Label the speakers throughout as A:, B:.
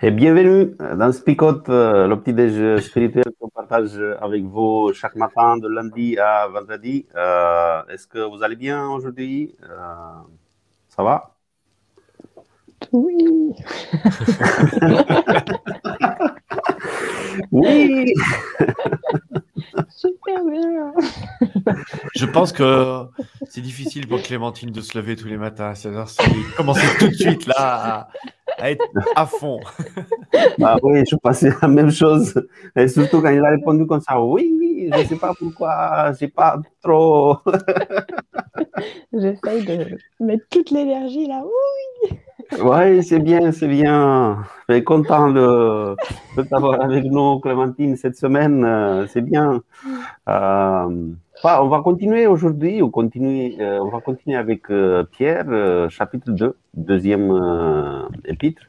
A: Et bienvenue dans Spicote, euh, le petit déj spirituel qu'on partage avec vous chaque matin de lundi à vendredi. Euh, Est-ce que vous allez bien aujourd'hui? Euh, Ça va?
B: Oui.
A: Oui
B: Super bien.
C: Je pense que c'est difficile pour Clémentine de se lever tous les matins. C'est-à-dire c'est commencer tout de suite là à, à être à fond.
A: Bah oui, je pensais la même chose. Et surtout quand il a répondu comme ça, oui, je ne sais pas pourquoi, j'ai pas trop.
B: J'essaye de mettre toute l'énergie là. Oui.
A: Oui, c'est bien, c'est bien. Je suis content de, de t'avoir avec nous, Clémentine, cette semaine. euh, C'est bien. Euh, on va continuer aujourd'hui, on, continue, euh, on va continuer avec Pierre, chapitre 2, deuxième épître.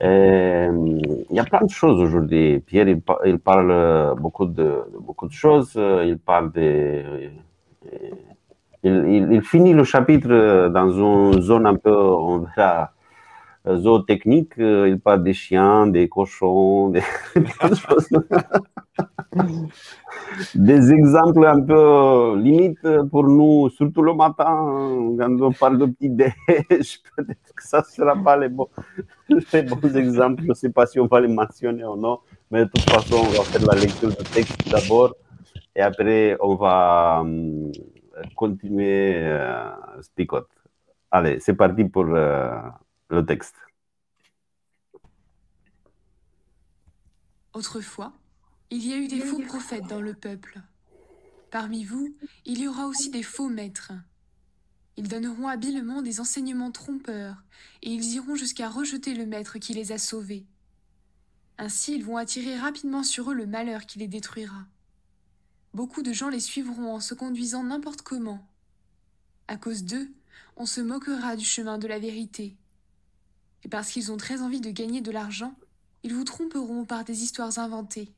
A: Il y a plein de choses aujourd'hui. Pierre, il, pa- il parle beaucoup de, beaucoup de choses. Il parle des. Il, finit le chapitre dans une zone un peu, zootechnique. Euh, Il parle des chiens, des cochons, des, exemples un peu limite pour nous, surtout le matin, hein, quand on parle de petit déj, peut-être que ça ne sera pas les bons, les bons exemples. Je ne sais pas si on va les mentionner ou non, mais de toute façon, on va faire la lecture du texte d'abord et après, on va hum, continuer euh. Allez, c'est parti pour euh, le texte.
D: Autrefois, il y a eu des faux prophètes dans le peuple. Parmi vous, il y aura aussi des faux maîtres. Ils donneront habilement des enseignements trompeurs, et ils iront jusqu'à rejeter le maître qui les a sauvés. Ainsi, ils vont attirer rapidement sur eux le malheur qui les détruira. Beaucoup de gens les suivront en se conduisant n'importe comment. À cause d'eux, on se moquera du chemin de la vérité. Et parce qu'ils ont très envie de gagner de l'argent, ils vous tromperont par des histoires inventées.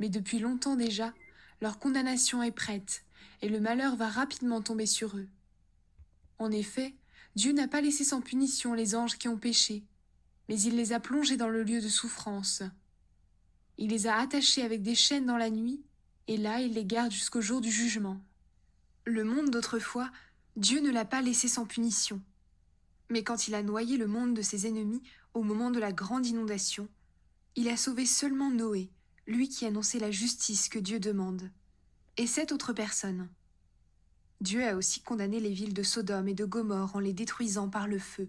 D: Mais depuis longtemps déjà, leur condamnation est prête, et le malheur va rapidement tomber sur eux. En effet, Dieu n'a pas laissé sans punition les anges qui ont péché, mais il les a plongés dans le lieu de souffrance. Il les a attachés avec des chaînes dans la nuit, et là il les garde jusqu'au jour du jugement. Le monde d'autrefois, Dieu ne l'a pas laissé sans punition. Mais quand il a noyé le monde de ses ennemis au moment de la grande inondation, il a sauvé seulement Noé, lui qui annonçait la justice que Dieu demande, et sept autres personnes. Dieu a aussi condamné les villes de Sodome et de Gomorre en les détruisant par le feu.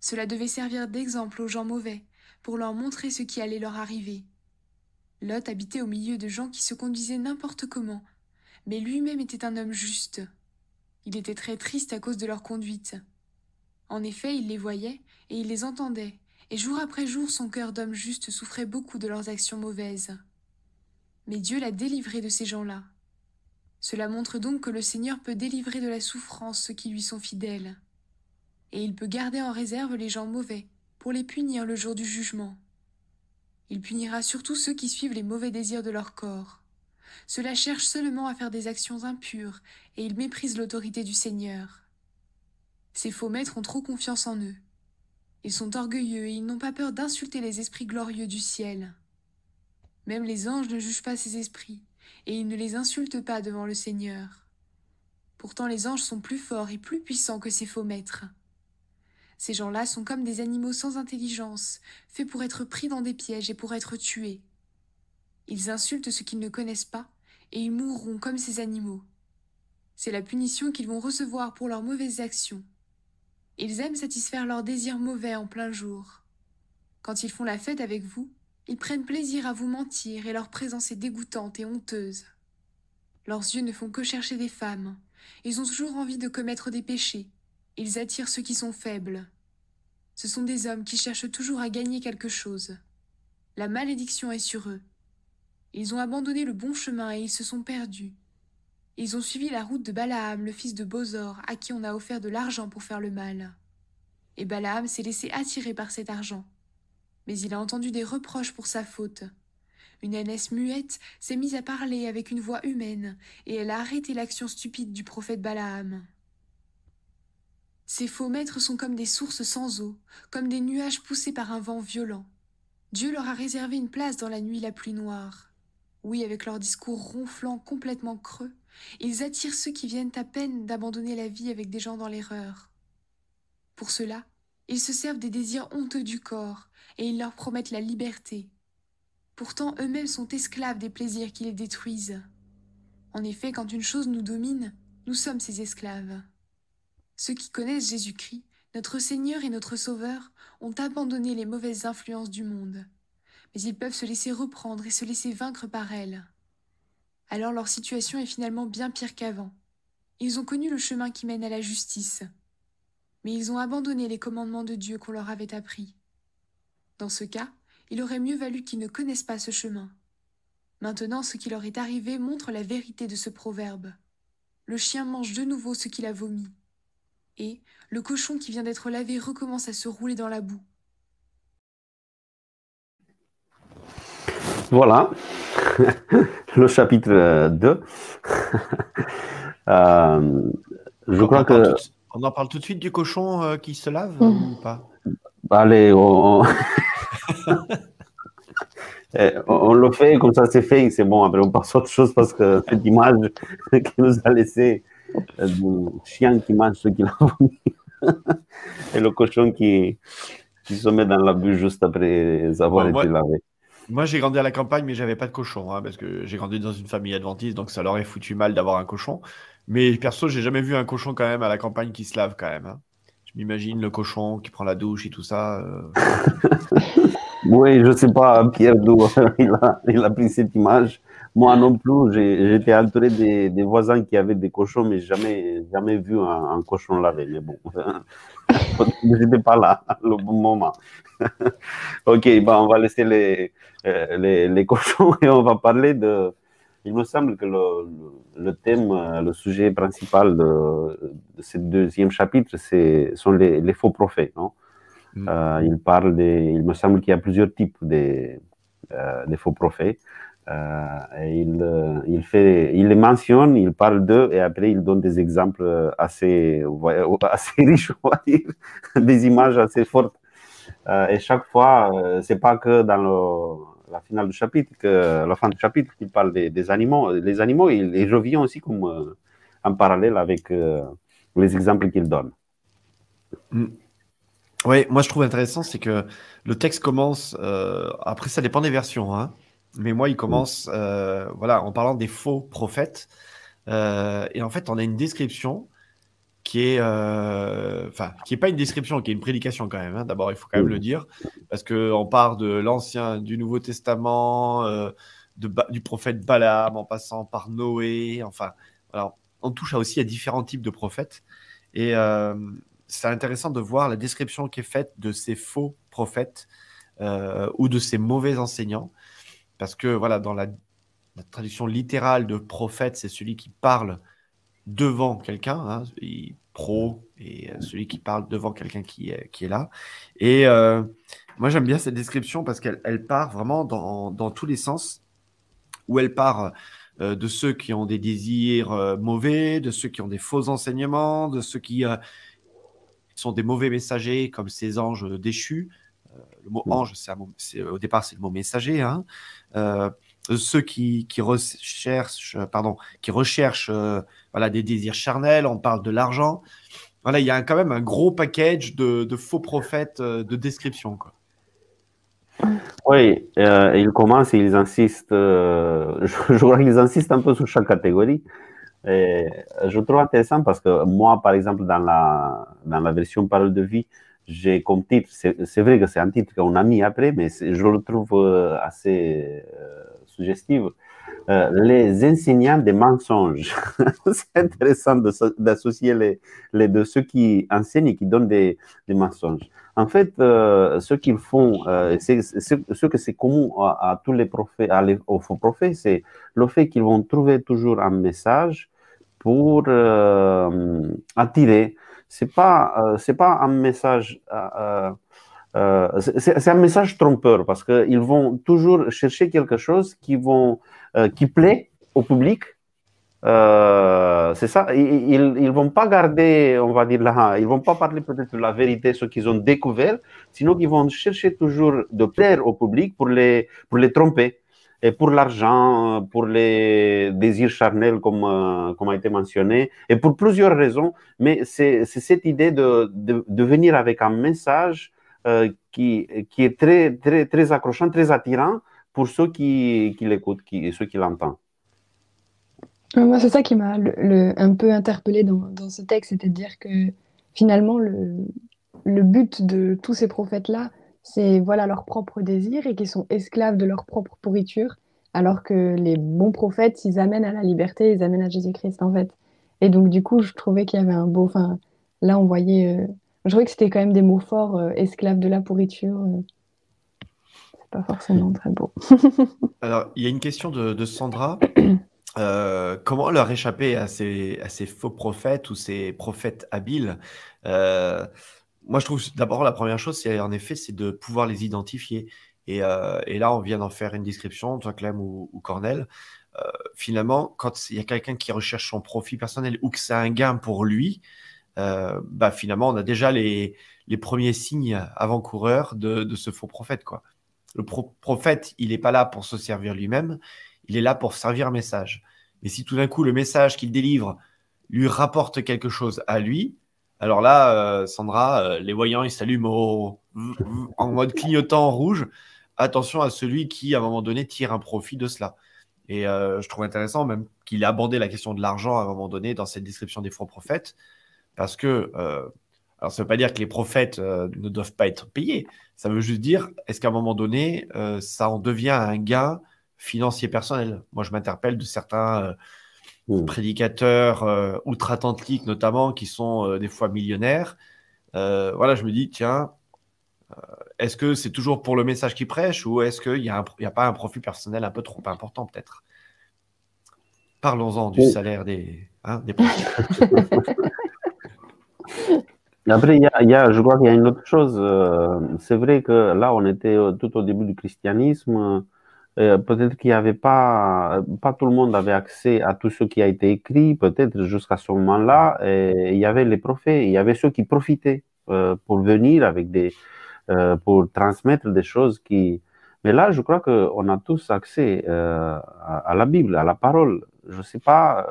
D: Cela devait servir d'exemple aux gens mauvais, pour leur montrer ce qui allait leur arriver. Lot habitait au milieu de gens qui se conduisaient n'importe comment, mais lui-même était un homme juste. Il était très triste à cause de leur conduite. En effet, il les voyait et il les entendait, et jour après jour son cœur d'homme juste souffrait beaucoup de leurs actions mauvaises. Mais Dieu l'a délivré de ces gens-là. Cela montre donc que le Seigneur peut délivrer de la souffrance ceux qui lui sont fidèles. Et il peut garder en réserve les gens mauvais pour les punir le jour du jugement. Il punira surtout ceux qui suivent les mauvais désirs de leur corps. Ceux-là cherchent seulement à faire des actions impures et ils méprisent l'autorité du Seigneur. Ces faux maîtres ont trop confiance en eux. Ils sont orgueilleux et ils n'ont pas peur d'insulter les esprits glorieux du ciel. Même les anges ne jugent pas ces esprits, et ils ne les insultent pas devant le Seigneur. Pourtant les anges sont plus forts et plus puissants que ces faux maîtres. Ces gens-là sont comme des animaux sans intelligence, faits pour être pris dans des pièges et pour être tués. Ils insultent ce qu'ils ne connaissent pas, et ils mourront comme ces animaux. C'est la punition qu'ils vont recevoir pour leurs mauvaises actions. Ils aiment satisfaire leurs désirs mauvais en plein jour. Quand ils font la fête avec vous, ils prennent plaisir à vous mentir et leur présence est dégoûtante et honteuse. Leurs yeux ne font que chercher des femmes. Ils ont toujours envie de commettre des péchés. Ils attirent ceux qui sont faibles. Ce sont des hommes qui cherchent toujours à gagner quelque chose. La malédiction est sur eux. Ils ont abandonné le bon chemin et ils se sont perdus. Ils ont suivi la route de Balaam, le fils de Bozor, à qui on a offert de l'argent pour faire le mal. Et Balaam s'est laissé attirer par cet argent. Mais il a entendu des reproches pour sa faute. Une ânesse muette s'est mise à parler avec une voix humaine, et elle a arrêté l'action stupide du prophète Balaam. Ces faux maîtres sont comme des sources sans eau, comme des nuages poussés par un vent violent. Dieu leur a réservé une place dans la nuit la plus noire. Oui, avec leurs discours ronflants complètement creux, ils attirent ceux qui viennent à peine d'abandonner la vie avec des gens dans l'erreur. Pour cela, ils se servent des désirs honteux du corps, et ils leur promettent la liberté. Pourtant, eux-mêmes sont esclaves des plaisirs qui les détruisent. En effet, quand une chose nous domine, nous sommes ses esclaves. Ceux qui connaissent Jésus-Christ, notre Seigneur et notre Sauveur, ont abandonné les mauvaises influences du monde. Mais ils peuvent se laisser reprendre et se laisser vaincre par elles. Alors leur situation est finalement bien pire qu'avant. Ils ont connu le chemin qui mène à la justice. Mais ils ont abandonné les commandements de Dieu qu'on leur avait appris. Dans ce cas, il aurait mieux valu qu'ils ne connaissent pas ce chemin. Maintenant, ce qui leur est arrivé montre la vérité de ce proverbe. Le chien mange de nouveau ce qu'il a vomi. Et le cochon qui vient d'être lavé recommence à se rouler dans la boue.
A: Voilà, le chapitre 2. euh, je
C: on
A: crois
C: en parle
A: que.
C: tout de- on en parle tout de suite du cochon euh, qui se lave
B: Mhm.
C: ou pas?
A: Allez, on, on- Eh, on- le fait, comme ça c'est fait, c'est bon. Après, on passe à autre chose parce que cette image qui nous a laissé euh, du chien qui mange ce qu'il a vomi et le cochon qui, qui se met dans la bûche juste après avoir
C: Bon, moi-
A: été lavé.
C: Moi, j'ai grandi à la campagne, mais j'avais pas de cochon, hein, parce que j'ai grandi dans une famille adventiste, donc ça leur est foutu mal d'avoir un cochon. Mais perso, j'ai jamais vu un cochon quand même à la campagne qui se lave quand même. hein. Je m'imagine le cochon qui prend la douche et tout ça. euh,
A: Oui, je sais pas, Pierre, d'où il a, il a pris cette image. Moi non plus, j'ai- j'étais entouré des, des voisins qui avaient des cochons, mais jamais, jamais vu un, un cochon lavé. Mais bon, j'étais pas là, le bon moment. ok, ben, on va laisser les, euh, les, les cochons et on va parler de. Il me semble que le, le- thème, euh, le sujet principal de, de ce deuxième chapitre, c'est sont les, les faux prophètes, non?
C: Mm.
A: Euh, il parle des, il me semble qu'il y a plusieurs types de, euh, de faux prophètes. Euh, euh, il, fait, il les mentionne, il parle d'eux et après il donne des exemples assez, riches, des images assez fortes. Euh, et chaque fois, c'est pas que dans la finale du chapitre, que la fin du chapitre, qu'il parle des, animaux. Les animaux, il, il revient aussi comme en parallèle avec les exemples qu'il donne.
C: Oui, moi je trouve intéressant, c'est que le texte commence, après ça dépend des versions, hein, mais moi il commence euh, voilà, en parlant des faux prophètes. Euh, et en fait, on a une description qui est, euh, enfin, qui est pas une description, qui est une prédication quand même. hein. D'abord, il faut quand même le dire, parce que on part de l'Ancien, du Nouveau Testament, de du prophète Balaam, en passant par Noé. Enfin, on touche à aussi à différents types de prophètes. Et c'est intéressant de voir la description qui est faite de ces faux prophètes euh, ou de ces mauvais enseignants, parce que voilà, dans la, la traduction littérale de prophète, c'est celui qui parle devant quelqu'un, hein, pro, et euh, celui qui parle devant quelqu'un qui est, là. Et euh, moi, j'aime bien cette description parce qu'elle elle part vraiment dans, tous les sens, où elle part euh, de ceux qui ont des désirs mauvais, de ceux qui ont des faux enseignements, de ceux qui sont des mauvais messagers, comme ces anges déchus. Euh, le mot
A: Mm.
C: ange, c'est c'est- au départ, c'est le mot messager. Hein. Euh, ceux qui, qui recherchent, pardon, qui recherchent euh, voilà, des désirs charnels, on parle de l'argent. Voilà, il y a quand même un gros package de, de faux prophètes euh, de description. Quoi.
A: Oui, euh, ils commencent et ils insistent, euh, je, je crois qu'ils insistent un peu sur chaque catégorie. Et je trouve intéressant parce que moi, par exemple, dans la, dans la version parole de vie, j'ai comme titre, c'est vrai que c'est un titre qu'on a mis après, mais je le trouve euh, assez euh, suggestif. Euh, les enseignants des mensonges. c'est intéressant d'associer les, les deux, ceux qui enseignent et qui donnent des, des mensonges. En fait, ce qu'ils font, c'est ce que c'est commun à, tous les prophètes, aux faux prophètes, c'est le fait qu'ils vont trouver toujours un message pour attirer c'est pas euh, c'est pas un message euh, euh, c'est un message trompeur parce qu'ils vont toujours chercher quelque chose qui vont qui plaît au public. C'est ça. Ils ils vont pas garder on va dire là ils vont pas parler peut-être de la vérité ce qu'ils ont découvert sinon ils vont chercher toujours de plaire au public pour les pour les tromper et pour l'argent, pour les désirs charnels, comme, euh, comme a été mentionné, et pour plusieurs raisons. Mais c'est cette idée de, de, venir avec un message euh, qui, qui est très, très, très accrochant, très attirant pour ceux qui, qui l'écoutent et ceux qui l'entendent.
B: Moi, c'est ça qui m'a un peu interpellé dans, dans ce texte, c'est à dire que finalement, le, le but de tous ces prophètes-là, c'est voilà leur propre désir et qui sont esclaves de leur propre pourriture, alors que les bons prophètes, ils amènent à la liberté, ils amènent à Jésus-Christ en fait. Et donc du coup, je trouvais qu'il y avait un beau, enfin là on voyait, euh, je trouvais que c'était quand même des mots forts, euh, esclaves de la pourriture. Euh. C'est pas forcément très beau.
C: Alors il y a une question de, Sandra. comment leur échapper à ces, à ces faux prophètes ou ces prophètes habiles? Moi, je trouve d'abord la première chose, c'est en effet, c'est de pouvoir les identifier. Et, euh, et là, on vient d'en faire une description, toi Clem ou, ou Cornel. Euh, finalement, quand il y a quelqu'un qui recherche son profit personnel ou que c'est un gain pour lui, euh, bah finalement, on a déjà les, les premiers signes avant-coureurs de, de, ce faux prophète. Quoi. Le prophète, il n'est pas là pour se servir lui-même, il est là pour servir un message. Mais si tout d'un coup, le message qu'il délivre lui rapporte quelque chose à lui, alors là, euh, Sandra, euh, les voyants, ils s'allument en mode clignotant en rouge. Attention à celui qui, à un moment donné, tire un profit de cela. Et euh, je trouve intéressant même qu'il ait abordé la question de l'argent à un moment donné dans cette description des faux prophètes, parce que, alors ça ne veut pas dire que les prophètes ne doivent pas être payés, ça veut juste dire, est-ce qu'à un moment donné, ça en devient un gain financier personnel? Moi, je m'interpelle de certains Mmh. prédicateurs euh, outre-Atlantique notamment, qui sont euh, des fois millionnaires. Euh, voilà, je me dis, tiens, est-ce que c'est toujours pour le message qu'ils prêchent ou est-ce qu'il n'y a, a, pas un profit personnel un peu trop important peut-être? Parlons-en du salaire des, hein, des
A: Après, il y, a, je crois qu'il y a une autre chose. c'est vrai que là, on était tout au début du christianisme. Euh, peut-être qu'il n'y avait pas, pas tout le monde avait accès à tout ce qui a été écrit, peut-être jusqu'à ce moment-là. Il y avait les prophètes, il y avait ceux qui profitaient euh, pour venir avec des, euh, pour transmettre des choses qui. Mais là, je crois qu'on a tous accès à, à, la Bible, à la parole. Je ne sais pas.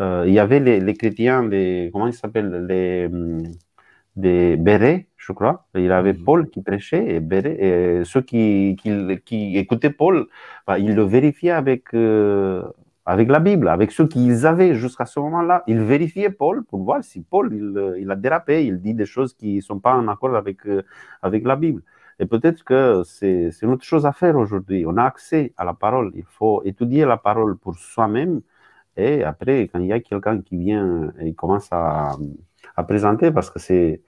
A: il y avait les, les chrétiens, les, comment ils s'appellent, les hum, des bérets, je crois. Il avait mhm. Paul qui prêchait et, Béret, et ceux qui, qui, écoutaient Paul, bah, ils le vérifiaient avec, euh, avec la Bible, avec ceux qu'ils avaient jusqu'à ce moment-là. Ils vérifiaient Paul pour voir si Paul il, il, a dérapé, il dit des choses qui ne sont pas en accord avec, euh, avec la Bible. Et peut-être que c'est une autre chose à faire aujourd'hui. On a accès à la parole. Il faut étudier la parole pour soi-même. Et après, quand il y a quelqu'un qui vient et commence à, à présenter parce que c'est.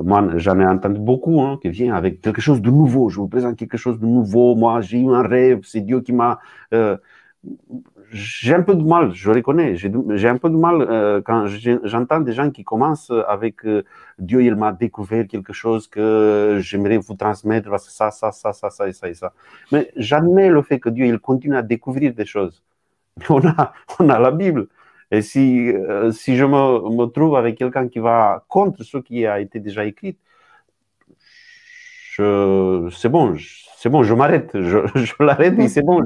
A: Moi, j'en ai entendu beaucoup hein, qui vient avec quelque chose de nouveau. Je vous présente quelque chose de nouveau. Moi, j'ai eu un rêve. C'est Dieu qui m'a. Euh, j'ai un peu de mal, je reconnais. J'ai un peu de mal euh, quand j'entends des gens qui commencent avec euh, Dieu, il m'a découvert quelque chose que j'aimerais vous transmettre parce que ça, ça, ça, ça, ça et ça et ça. Mais j'admets le fait que Dieu, il continue à découvrir des choses. on a, on a la Bible. Et si, euh, si je me, trouve avec quelqu'un qui va contre ce qui a été déjà écrit, c'est bon, c'est bon, je m'arrête, je, l'arrête et c'est bon,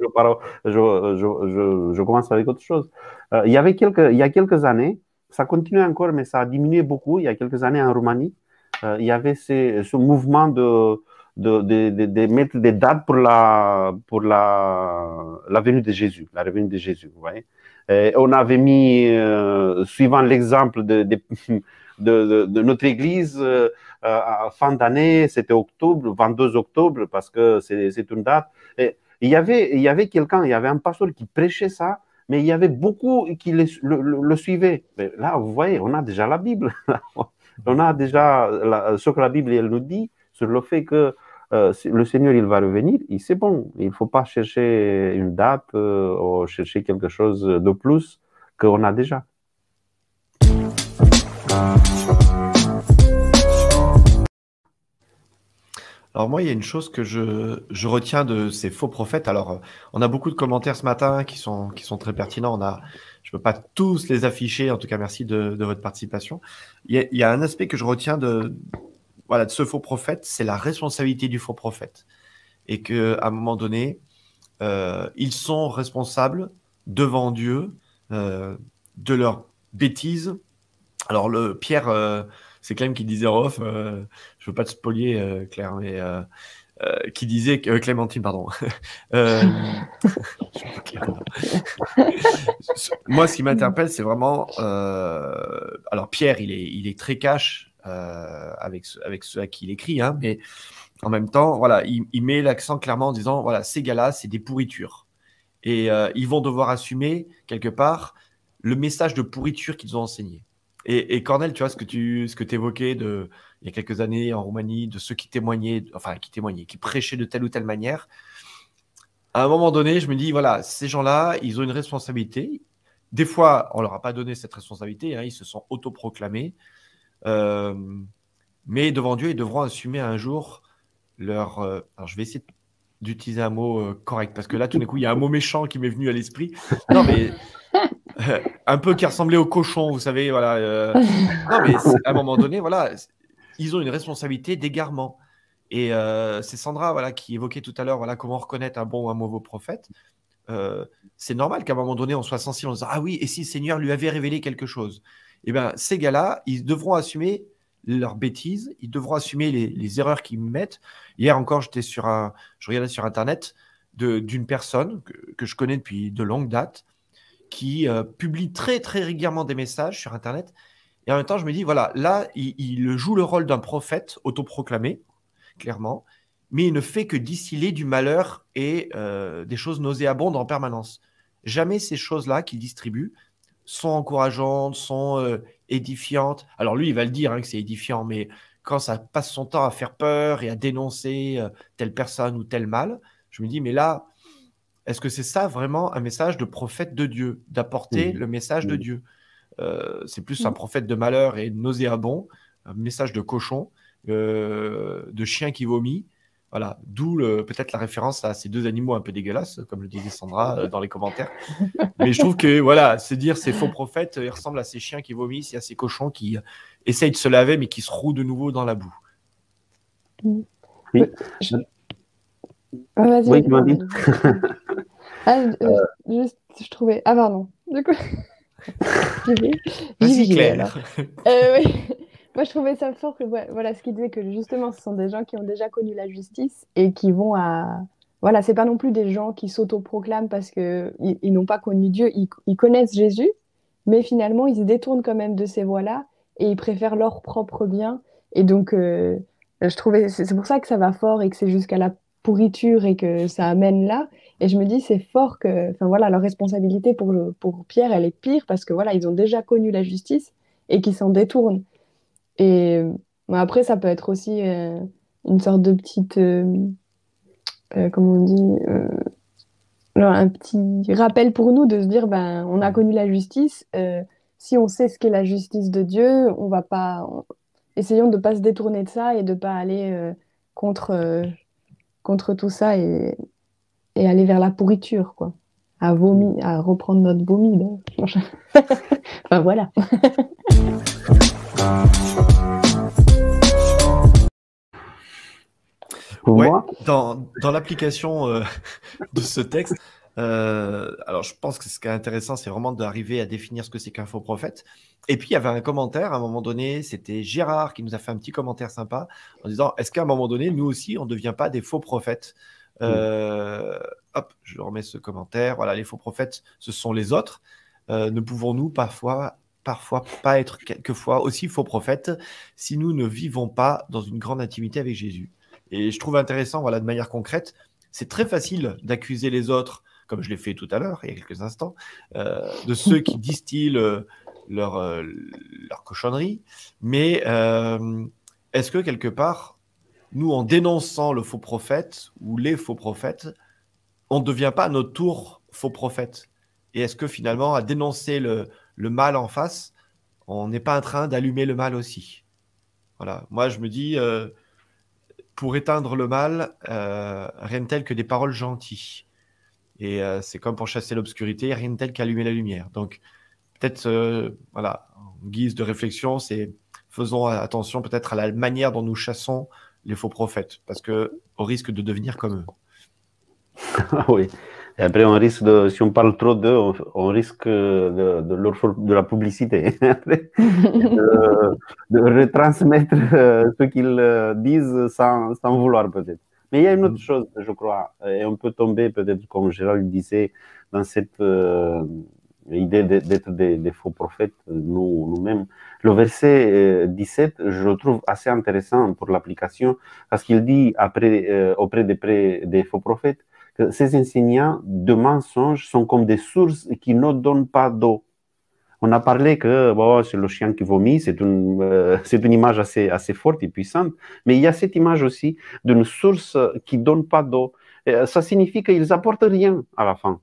A: je, commence avec autre chose. Euh, il, y avait quelques, il y a quelques années, ça continue encore, mais ça a diminué beaucoup. Il y a quelques années en Roumanie, euh, il y avait ce, ce mouvement de, de, de, de, mettre des dates pour la, pour la, la venue de Jésus, la revenue de Jésus, vous voyez. Euh, on avait mis, euh, suivant l'exemple de, de, notre église à fin d'année, c'était octobre, 22 octobre, parce que c'est une date. Et il y avait, il y avait quelqu'un, il y avait un pasteur qui prêchait ça, mais il y avait beaucoup qui le, le, suivaient. Mais là, vous voyez, on a déjà la Bible. on a déjà ce que la Bible elle nous dit sur le fait que euh, le Seigneur, il va revenir, et c'est bon. Il ne faut pas chercher une date euh, ou chercher quelque chose de plus qu'on a déjà.
C: Alors moi, il y a une chose que je, je retiens de ces faux prophètes. Alors, on a beaucoup de commentaires ce matin qui sont, qui sont très pertinents. On a, je ne peux pas tous les afficher. En tout cas, merci de, de votre participation. Il y, a, un aspect que je retiens de, voilà, de ce faux prophète, c'est la responsabilité du faux prophète. Et qu'à un moment donné, euh, ils sont responsables devant Dieu euh, de leurs bêtises. Alors, le Pierre, euh, c'est Clem qui disait off, je veux pas te spolier, Claire, mais qui disait que Clémentine, pardon. Moi, ce qui m'interpelle, c'est vraiment. alors, Pierre, il est, il est très cash euh, avec, ceux à qui il écrit, hein, mais en même temps, voilà, il, met l'accent clairement en disant voilà, ces gars-là, c'est des pourritures. Et euh, ils vont devoir assumer, quelque part, le message de pourriture qu'ils ont enseigné. Et, Cornel, tu vois, ce que tu ce que évoquais de, il y a quelques années en Roumanie, de ceux qui témoignaient, enfin, qui témoignaient, qui prêchaient de telle ou telle manière, à un moment donné, je me dis voilà, ces gens-là, ils ont une responsabilité. Des fois, on leur a pas donné cette responsabilité, hein, ils se sont autoproclamés. Euh, mais devant Dieu, ils devront assumer un jour leur. Euh, alors, je vais essayer d'utiliser un mot euh, correct parce que là, tout d'un coup, il y a un mot méchant qui m'est venu à l'esprit. Non, mais un peu qui ressemblait au cochon, vous savez, voilà. non, mais à un moment donné, voilà, ils ont une responsabilité d'égarement. Et c'est Sandra, voilà, qui évoquait tout à l'heure, voilà, comment reconnaître un bon ou un mauvais prophète. c'est normal qu'à un moment donné, on soit sensible en disant ah oui, et si le Seigneur lui avait révélé quelque chose? Eh bien, ces gars-là, ils devront assumer leurs bêtises, ils devront assumer les, erreurs qu'ils mettent. Hier encore, j'étais sur un, je regardais sur Internet d'une personne que, je connais depuis de longues dates qui euh, publie très, très régulièrement des messages sur Internet. Et en même temps, je me dis, voilà, là, il, joue le rôle d'un prophète autoproclamé, clairement, mais il ne fait que distiller du malheur et euh, des choses nauséabondes en permanence. Jamais ces choses-là qu'il distribue sont encourageantes, sont euh, édifiantes. Alors lui, il va le dire hein, que c'est édifiant, mais quand ça passe son temps à faire peur et à dénoncer euh, telle personne ou tel mal, je me dis, mais là, est-ce que c'est ça vraiment un message de prophète de Dieu, d'apporter le message de Dieu? Euh, C'est plus un prophète de malheur et nauséabond, un message de cochon, de chien qui vomit. Voilà, d'où peut-être la référence à ces deux animaux un peu dégueulasses, comme le disait Sandra euh, dans les commentaires. Mais je trouve que voilà, se dire ces faux prophètes, ils ressemblent à ces chiens qui vomissent et à ces cochons qui essayent de se laver mais qui se rouent de nouveau dans la boue.
B: Oui. vas-y. Oui, vas-y. ah, euh, euh. juste, je trouvais. Ah, pardon. Du coup.
C: Vas-y, Claire.
B: oui. Moi, je trouvais ça fort que voilà ce qu'il disait que justement, ce sont des gens qui ont déjà connu la justice et qui vont à voilà, c'est pas non plus des gens qui s'autoproclament parce que ils, n'ont pas connu Dieu, ils, connaissent Jésus, mais finalement, ils se détournent quand même de ces voies-là et ils préfèrent leur propre bien. Et donc, euh, je trouvais c'est pour ça que ça va fort et que c'est jusqu'à la pourriture et que ça amène là. Et je me dis, c'est fort que, enfin voilà, leur responsabilité pour, pour Pierre, elle est pire parce que voilà, ils ont déjà connu la justice et qu'ils s'en détournent. Et après, ça peut être aussi euh, une sorte de petite, euh, euh, comment on dit, un petit rappel pour nous de se dire, ben, on a connu la justice. si on sait ce qu'est la justice de Dieu, on va pas, essayons de ne pas se détourner de ça et de ne pas aller contre, contre tout ça et, et aller vers la pourriture, quoi à vomir, à reprendre notre vomi. enfin voilà.
C: dans, dans l'application euh, de ce texte, euh, alors je pense que ce qui est intéressant, c'est vraiment d'arriver à définir ce que c'est qu'un faux prophète. Et puis il y avait un commentaire à un moment donné, c'était Gérard qui nous a fait un petit commentaire sympa en disant est-ce qu'à un moment donné, nous aussi, on ne devient pas des faux prophètes? Euh, Hop, je remets ce commentaire. Voilà, les faux prophètes, ce sont les autres. ne pouvons-nous parfois parfois pas être quelquefois aussi faux prophètes si nous ne vivons pas dans une grande intimité avec Jésus. Et je trouve intéressant, voilà, de manière concrète, c'est très facile d'accuser les autres, comme je l'ai fait tout à l'heure, il y a quelques instants, euh, de ceux qui distillent euh, leur, euh, leur cochonnerie. Mais est-ce que quelque part, nous, en dénonçant le faux prophète ou les faux prophètes, on ne devient pas à notre tour faux prophète? Et est-ce que finalement, à dénoncer le, le mal en face, on n'est pas en train d'allumer le mal aussi Voilà, moi je me dis, pour éteindre le mal, euh, rien de tel que des paroles gentilles. Et euh, c'est comme pour chasser l'obscurité, rien de tel qu'allumer la lumière. Donc, peut-être, euh, voilà, en guise de réflexion, c'est faisons attention peut-être à la manière dont nous chassons les faux prophètes, parce que au risque de devenir comme eux.
A: oui. Et après, on risque de, si on parle trop d'eux, on, risque de, de, leur, de, la publicité, de, de, retransmettre euh, ce qu'ils euh, disent sans, sans vouloir peut-être. Mais il y a une autre chose, je crois, et on peut tomber peut-être, comme Gérald disait, dans cette euh, idée d'être des, faux prophètes, nous, nous-mêmes. Le verset 17, je le trouve assez intéressant pour l'application, parce qu'il dit après, auprès des, des faux prophètes, que ces enseignants de mensonges sont comme des sources qui ne donnent pas d'eau. On a parlé que c'est le chien qui vomit, c'est une, euh, c'est une image assez, assez forte et puissante, mais il y a cette image aussi d'une source qui ne donne pas d'eau. Ça signifie qu'ils apportent rien à la fin.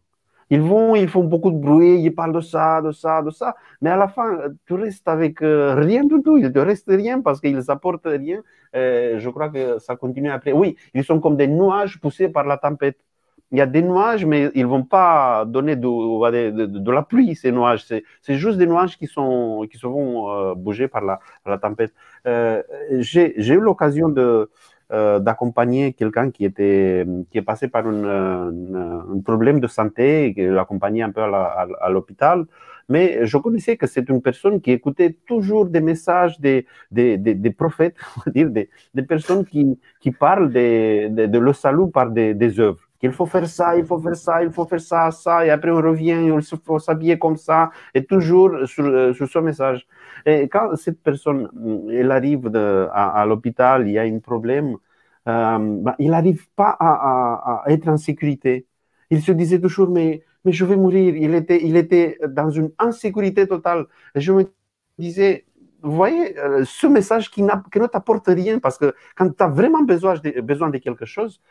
A: Ils vont, ils font beaucoup de bruit, ils parlent de ça, de ça, de ça, mais à la fin, tu restes avec euh, rien du tout. Il te reste rien parce qu'ils apportent rien. Euh, je crois que ça continue après. Oui, ils sont comme des nuages poussés par la tempête il y a des nuages, mais ils vont pas donner de, de, la pluie, ces nuages. C'est juste des nuages qui, sont, qui se vont euh, bouger par la, la tempête. Euh, J'ai eu l'occasion de, euh, d'accompagner quelqu'un qui était qui est passé par un problème de santé qui l'accompagnait un peu à l'hôpital. Mais je connaissais que c'est une personne qui écoutait toujours des messages des, des, prophètes, dire, des, des personnes qui, qui parlent de, le salut par des, des œuvres il faut faire ça, il faut faire ça, il faut faire ça, ça, et après on revient, il faut s'habiller comme ça, et toujours sur, sur ce message. Et quand cette personne, elle arrive à, l'hôpital, il y a un problème, il n'arrive pas à, être en sécurité. Il se disait toujours, mais, mais je vais mourir. Il était, il était dans une insécurité totale. Et je me disais, vous voyez, euh, ce message qui, qui ne t'apporte rien, parce que quand tu as vraiment besoin besoin de quelque chose,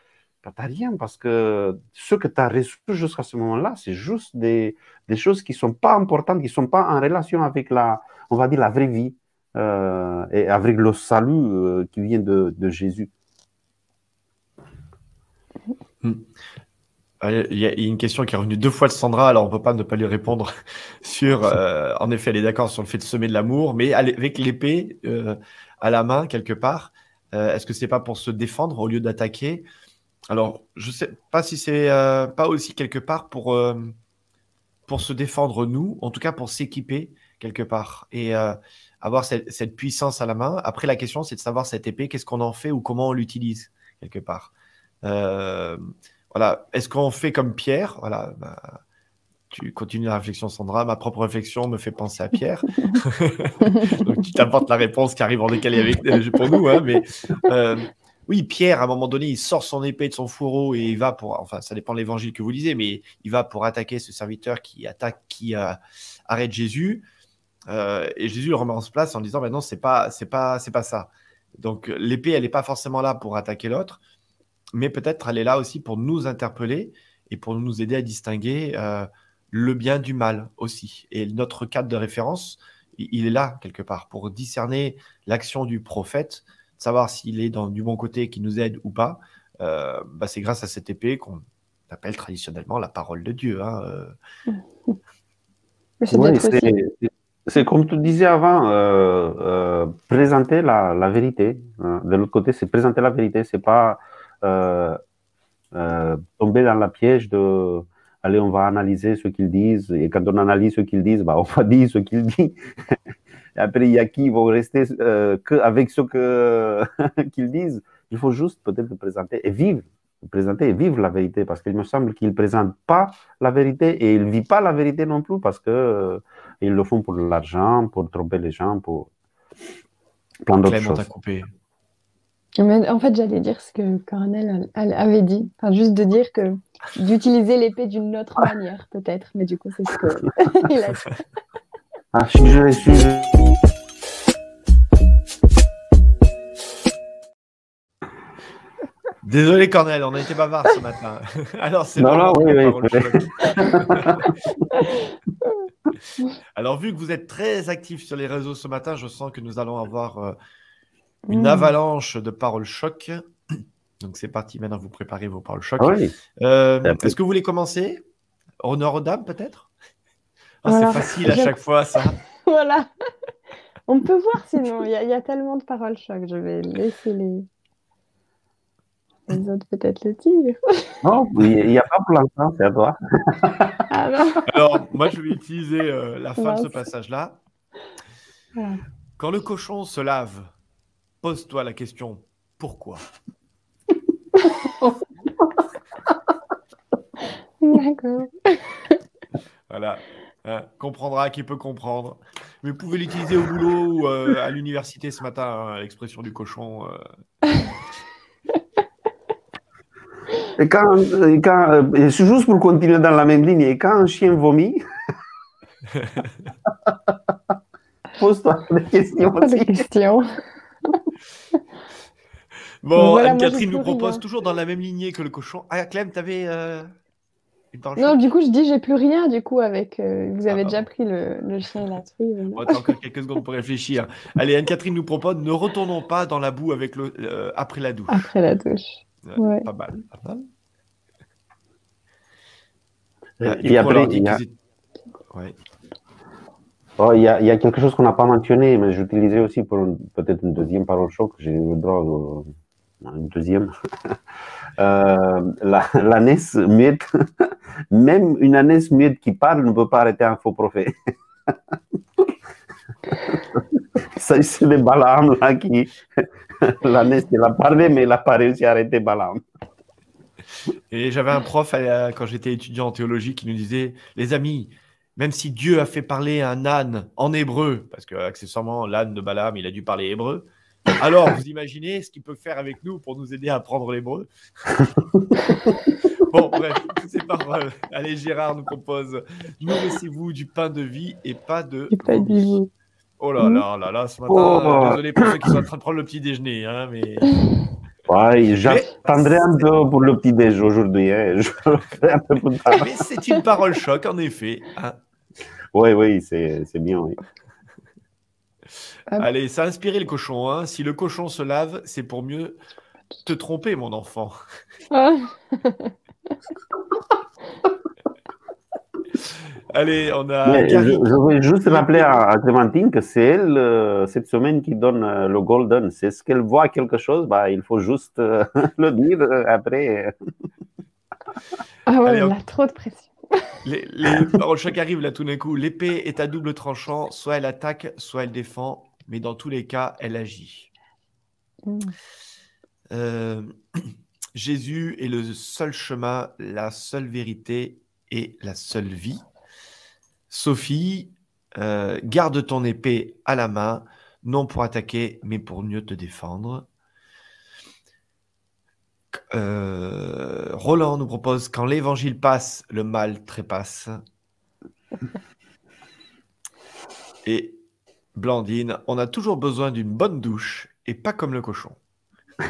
A: tu n'as rien parce que ce que tu as reçu jusqu'à ce moment-là, c'est juste des, choses qui sont pas importantes, qui sont pas en relation avec la, on va dire, la vraie vie euh, et avec le salut euh, qui vient de, Jésus.
C: Hmm. Il y a une question qui est revenue deux fois de Sandra, alors on ne peut pas ne pas lui répondre sur, euh, en effet, elle est d'accord sur le fait de semer de l'amour, mais avec l'épée à la main quelque part, est-ce que c'est pas pour se défendre au lieu d'attaquer? Alors, je ne sais pas si c'est euh, pas aussi quelque part pour, euh, pour se défendre nous, en tout cas pour s'équiper quelque part et euh, avoir cette, puissance à la main. Après, la question, c'est de savoir cette épée, qu'est-ce qu'on en fait ou comment on l'utilise quelque part. voilà, est-ce qu'on fait comme Pierre? Voilà, bah, tu continues la réflexion, Sandra. Ma propre réflexion me fait penser à Pierre. Donc, tu t'apportes la réponse qui arrive en décalé avec, pour nous, hein, mais oui, Pierre, à un moment donné, il sort son épée de son fourreau et il va pour, enfin, ça dépend de l'évangile que vous lisez, mais il va pour attaquer ce serviteur qui attaque, qui euh, arrête Jésus. Euh, et Jésus le remet en place en disant, ben non, c'est pas, c'est pas, c'est pas ça. Donc l'épée, elle n'est pas forcément là pour attaquer l'autre, mais peut-être elle est là aussi pour nous interpeller et pour nous aider à distinguer euh, le bien du mal aussi. Et notre cadre de référence, il est là quelque part pour discerner l'action du prophète savoir s'il est dans, du bon côté, qui nous aide ou pas, euh, bah, c'est grâce à cette épée qu'on appelle traditionnellement la parole de Dieu. Hein,
A: euh. c'est comme tu disais avant, euh, présenter la, la vérité. Hein. De l'autre côté, c'est présenter la vérité, c'est pas tomber dans la piège de allez, on va analyser ce qu'ils disent, et quand on analyse ce qu'ils disent, bah, on va dire ce qu'ils disent. Et après, il y a qui vont rester euh, que avec ce qu'ils disent. Il faut juste peut-être présenter et vivre, présenter et vivre la vérité, parce qu'il me semble qu'il ne présente pas la vérité et il ne vit pas la vérité non plus, parce que euh, Ils le font pour l'argent, pour tromper les gens, pour plein d'autres choses.
C: coupé.
B: Mais en fait, j'allais dire ce que Coronel elle avait dit. Enfin, juste de dire que d'utiliser l'épée d'une autre manière, peut-être. Mais du coup, c'est ce qu'il a dit.
A: Ah, désolé,
C: Cornel, on a été bavard ce matin. Alors, c'est
A: Non, non, oui, oui,
C: vu que vous êtes très actifs sur les réseaux ce matin, je sens que nous allons avoir euh, une
B: Mm.
C: avalanche de paroles choc. Donc, c'est parti. Maintenant, vous préparez vos paroles choc.
A: Ah oui.
C: Euh, Est-ce que vous voulez commencer? Honneur aux dames, peut-être? Ah,
B: Voilà.
C: C'est facile à chaque fois, ça.
B: Voilà. On peut voir sinon. Il y, a- il y a tellement de paroles choc. Je vais laisser les, les autres peut-être le dire.
A: Non, il n'y a pas pour l'instant, c'est à toi.
B: Ah.
C: Alors, moi, je vais utiliser euh, la fin de ce passage-là.
B: Voilà.
C: Quand le cochon se lave, pose-toi la question pourquoi?
B: D'accord.
C: Voilà. Hein, comprendra qui peut comprendre. Mais vous pouvez l'utiliser au boulot ou euh, à l'université ce matin, hein, l'expression du cochon. euh.
A: Et quand, et quand euh, juste pour continuer dans la même ligne, et quand un chien vomit, pose-toi des questions
B: Pas de questions.
C: Bon,
B: Voilà,
C: Anne-Catherine nous propose
B: rien.
C: toujours dans la même lignée que le cochon. Ah, Clem, t'avais.
B: Non, du coup, je dis j'ai plus rien. Du coup, avec euh, vous avez
C: Ah,
B: déjà pris le, le chien et la truie.
C: On va encore quelques secondes pour réfléchir. Allez, Anne-Catherine nous propose ne retournons pas dans la boue avec le, euh, après la douche.
B: Après la douche.
C: Ouais,
B: ouais.
C: Pas mal, pas.
A: Et,
C: Ah,
A: et après, il y a-
C: Ouais.
A: oh, il y, a, il y a quelque chose qu'on n'a pas mentionné, mais j'utilisais aussi pour peut-être une deuxième parole choc. J'ai eu le droit à une deuxième. Euh, la, la muette, même une ânesse muette qui parle ne peut pas arrêter un faux prophète. C'est le Balaam là qui. La NES, il a parlé, mais il n'a pas réussi à arrêter Balaam.
C: Et j'avais un prof euh, quand j'étais étudiant en théologie qui nous disait Les amis, même si Dieu a fait parler un âne en hébreu, parce que accessoirement l'âne de Balaam, il a dû parler hébreu, alors vous imaginez ce qu'il peut faire avec nous pour nous aider à apprendre l'hébreu Bon, bref, c'est paroles. Allez, Gérard nous propose Nourrissez-vous du pain de vie et pas de.
B: Et pas
C: vomi.
B: du vous.
C: Oh là là là là, ce matin,
A: Oh.
C: désolé pour ceux qui sont en train de prendre le petit déjeuner, hein, mais.
A: Ouais, j'attendrai un peu pour le petit déj aujourd'hui. Hein. Je
C: mais c'est une parole choc, en effet. hein.
A: Oui, oui, c'est c'est bien. Oui.
B: Ah.
C: Allez, ça a inspiré le cochon. Hein. Si le cochon se lave, c'est pour mieux te tromper, mon enfant.
B: Ah.
C: Allez, on a
A: Mais je, veux juste rappeler à, à Clémentine que c'est elle, euh, cette semaine, qui donne euh, le golden. C'est ce qu'elle voit quelque chose, bah, il faut juste euh, le dire après.
B: Ah ouais,
C: Allez,
B: on a trop de pression.
C: Les, les paroles choc arrivent là tout d'un coup. L'épée est à double tranchant. Soit elle attaque, soit elle défend. Mais dans tous les cas, elle agit.
B: Mm.
C: Euh, Jésus est le seul chemin, la seule vérité et la seule vie. Sophie, euh, garde ton épée à la main, non pour attaquer, mais pour mieux te défendre. Euh, Roland nous propose quand l'évangile passe, le mal trépasse. Et Blandine, on a toujours besoin d'une bonne douche et pas comme le cochon.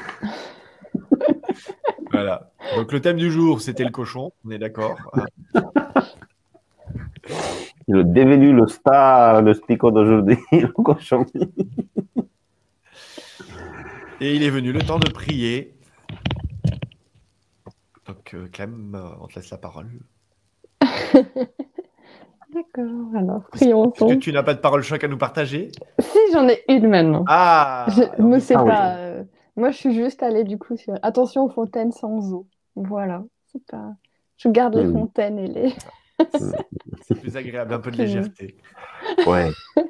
C: voilà. Donc le thème du jour, c'était le cochon, on est d'accord.
A: Il est devenu le star, le spico d'aujourd'hui, le cochon.
C: Et il est venu le temps de prier. Donc euh, Clem, on te laisse la parole.
B: D'accord, alors prions
C: Est-ce que tu n'as pas de parole choc à nous partager
B: Si, j'en ai une maintenant.
C: Ah
B: Je me sais
A: Ah oui.
B: pas. euh, Moi, je suis juste allée du coup sur attention aux fontaines sans eau. Voilà, c'est pas. Je garde les
A: Mm.
B: fontaines et les.
C: C'est plus agréable, un peu de légèreté.
A: Ouais.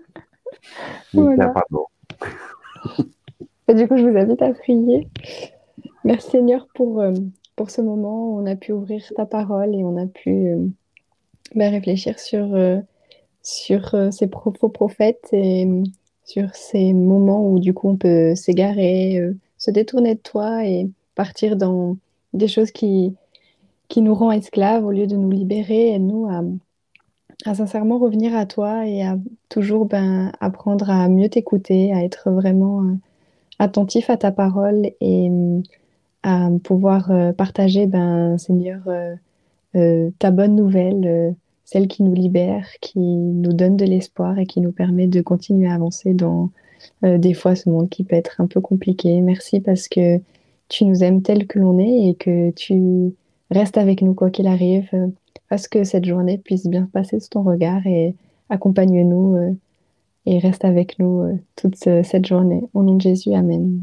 B: Voilà. Et du coup, je vous invite à prier. Merci Seigneur pour, euh, pour ce moment où on a pu ouvrir ta parole et on a pu euh, ben, réfléchir sur, euh, sur ces faux prophètes et sur ces moments où du coup on peut s'égarer, se détourner de toi et partir dans des choses qui, qui nous rend esclaves au lieu de nous libérer. Et nous à, à sincèrement revenir à toi et à toujours ben, apprendre à mieux t'écouter, à être vraiment euh, attentif à ta parole et euh, à pouvoir euh, partager, ben, Seigneur, ta bonne nouvelle, celle qui nous libère, qui nous donne de l'espoir et qui nous permet de continuer à avancer dans des fois ce monde qui peut être un peu compliqué. Merci parce que tu nous aimes tel que l'on est et que tu restes avec nous quoi qu'il arrive. Fasse que cette journée puisse bien passer sous ton regard et accompagne-nous euh, et reste avec nous euh, toute cette journée. Au nom de Jésus, Amen.